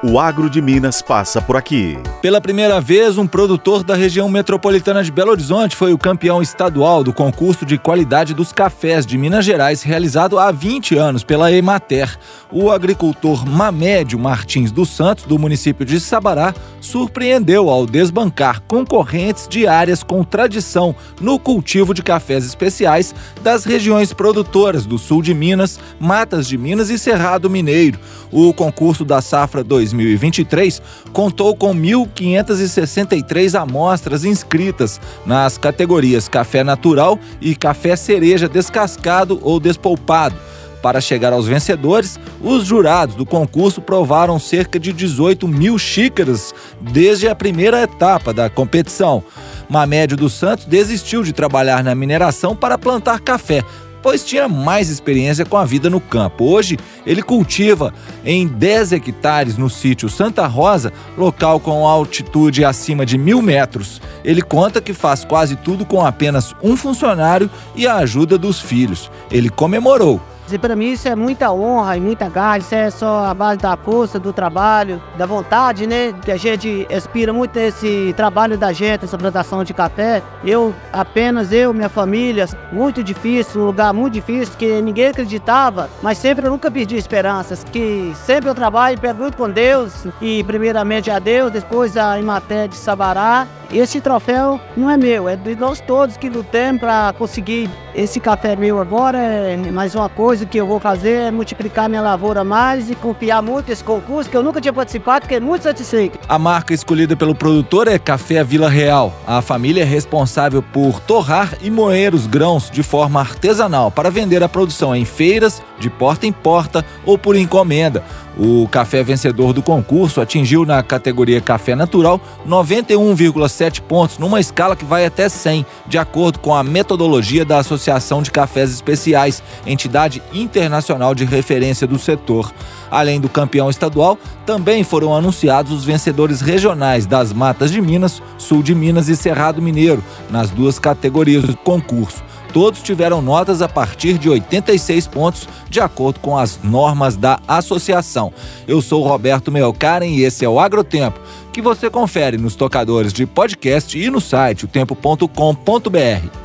O agro de Minas passa por aqui. Pela primeira vez, um produtor da região metropolitana de Belo Horizonte foi o campeão estadual do concurso de qualidade dos cafés de Minas Gerais, realizado há 20 anos pela Emater. O agricultor Mamédio Martins dos Santos, do município de Sabará, surpreendeu ao desbancar concorrentes de áreas com tradição no cultivo de cafés especiais das regiões produtoras do sul de Minas, Matas de Minas e Cerrado Mineiro. O concurso da safra 2023 contou com 1.563 amostras inscritas nas categorias café natural e café cereja descascado ou despolpado. Para chegar aos vencedores, os jurados do concurso provaram cerca de 18 mil xícaras desde a primeira etapa da competição. Mamédio dos Santos desistiu de trabalhar na mineração para plantar café, pois tinha mais experiência com a vida no campo. Hoje, ele cultiva em 10 hectares no sítio Santa Rosa, local com altitude acima de mil metros. Ele conta que faz quase tudo com apenas um funcionário e a ajuda dos filhos. Ele comemorou e para mim isso é muita honra e muita garra, isso é só a base da força, do trabalho, da vontade, né? Que a gente inspira muito esse trabalho da gente, essa plantação de café. Eu, apenas eu, minha família, muito difícil, um lugar muito difícil, que ninguém acreditava, mas sempre eu nunca perdi esperanças, que sempre eu trabalho, pergunto com Deus, e primeiramente a Deus, depois a Imaté de Sabará, esse troféu não é meu, é de nós todos que lutamos para conseguir esse café meu agora. É mais uma coisa que eu vou fazer é multiplicar minha lavoura mais e confiar muito nesse concurso que eu nunca tinha participado, fiquei muito satisfeito. A marca escolhida pelo produtor é Café Vila Real. A família é responsável por torrar e moer os grãos de forma artesanal para vender a produção em feiras, de porta em porta ou por encomenda. O café vencedor do concurso atingiu na categoria Café Natural 91,7 pontos, numa escala que vai até 100, de acordo com a metodologia da Associação de Cafés Especiais, entidade internacional de referência do setor. Além do campeão estadual, também foram anunciados os vencedores regionais das Matas de Minas, Sul de Minas e Cerrado Mineiro, nas duas categorias do concurso. Todos tiveram notas a partir de 86 pontos, de acordo com as normas da associação. Eu sou Roberto Melkaren e esse é o Agrotempo, que você confere nos tocadores de podcast e no site otempo.com.br.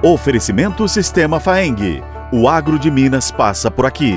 Oferecimento Sistema Faeng. O agro de Minas passa por aqui.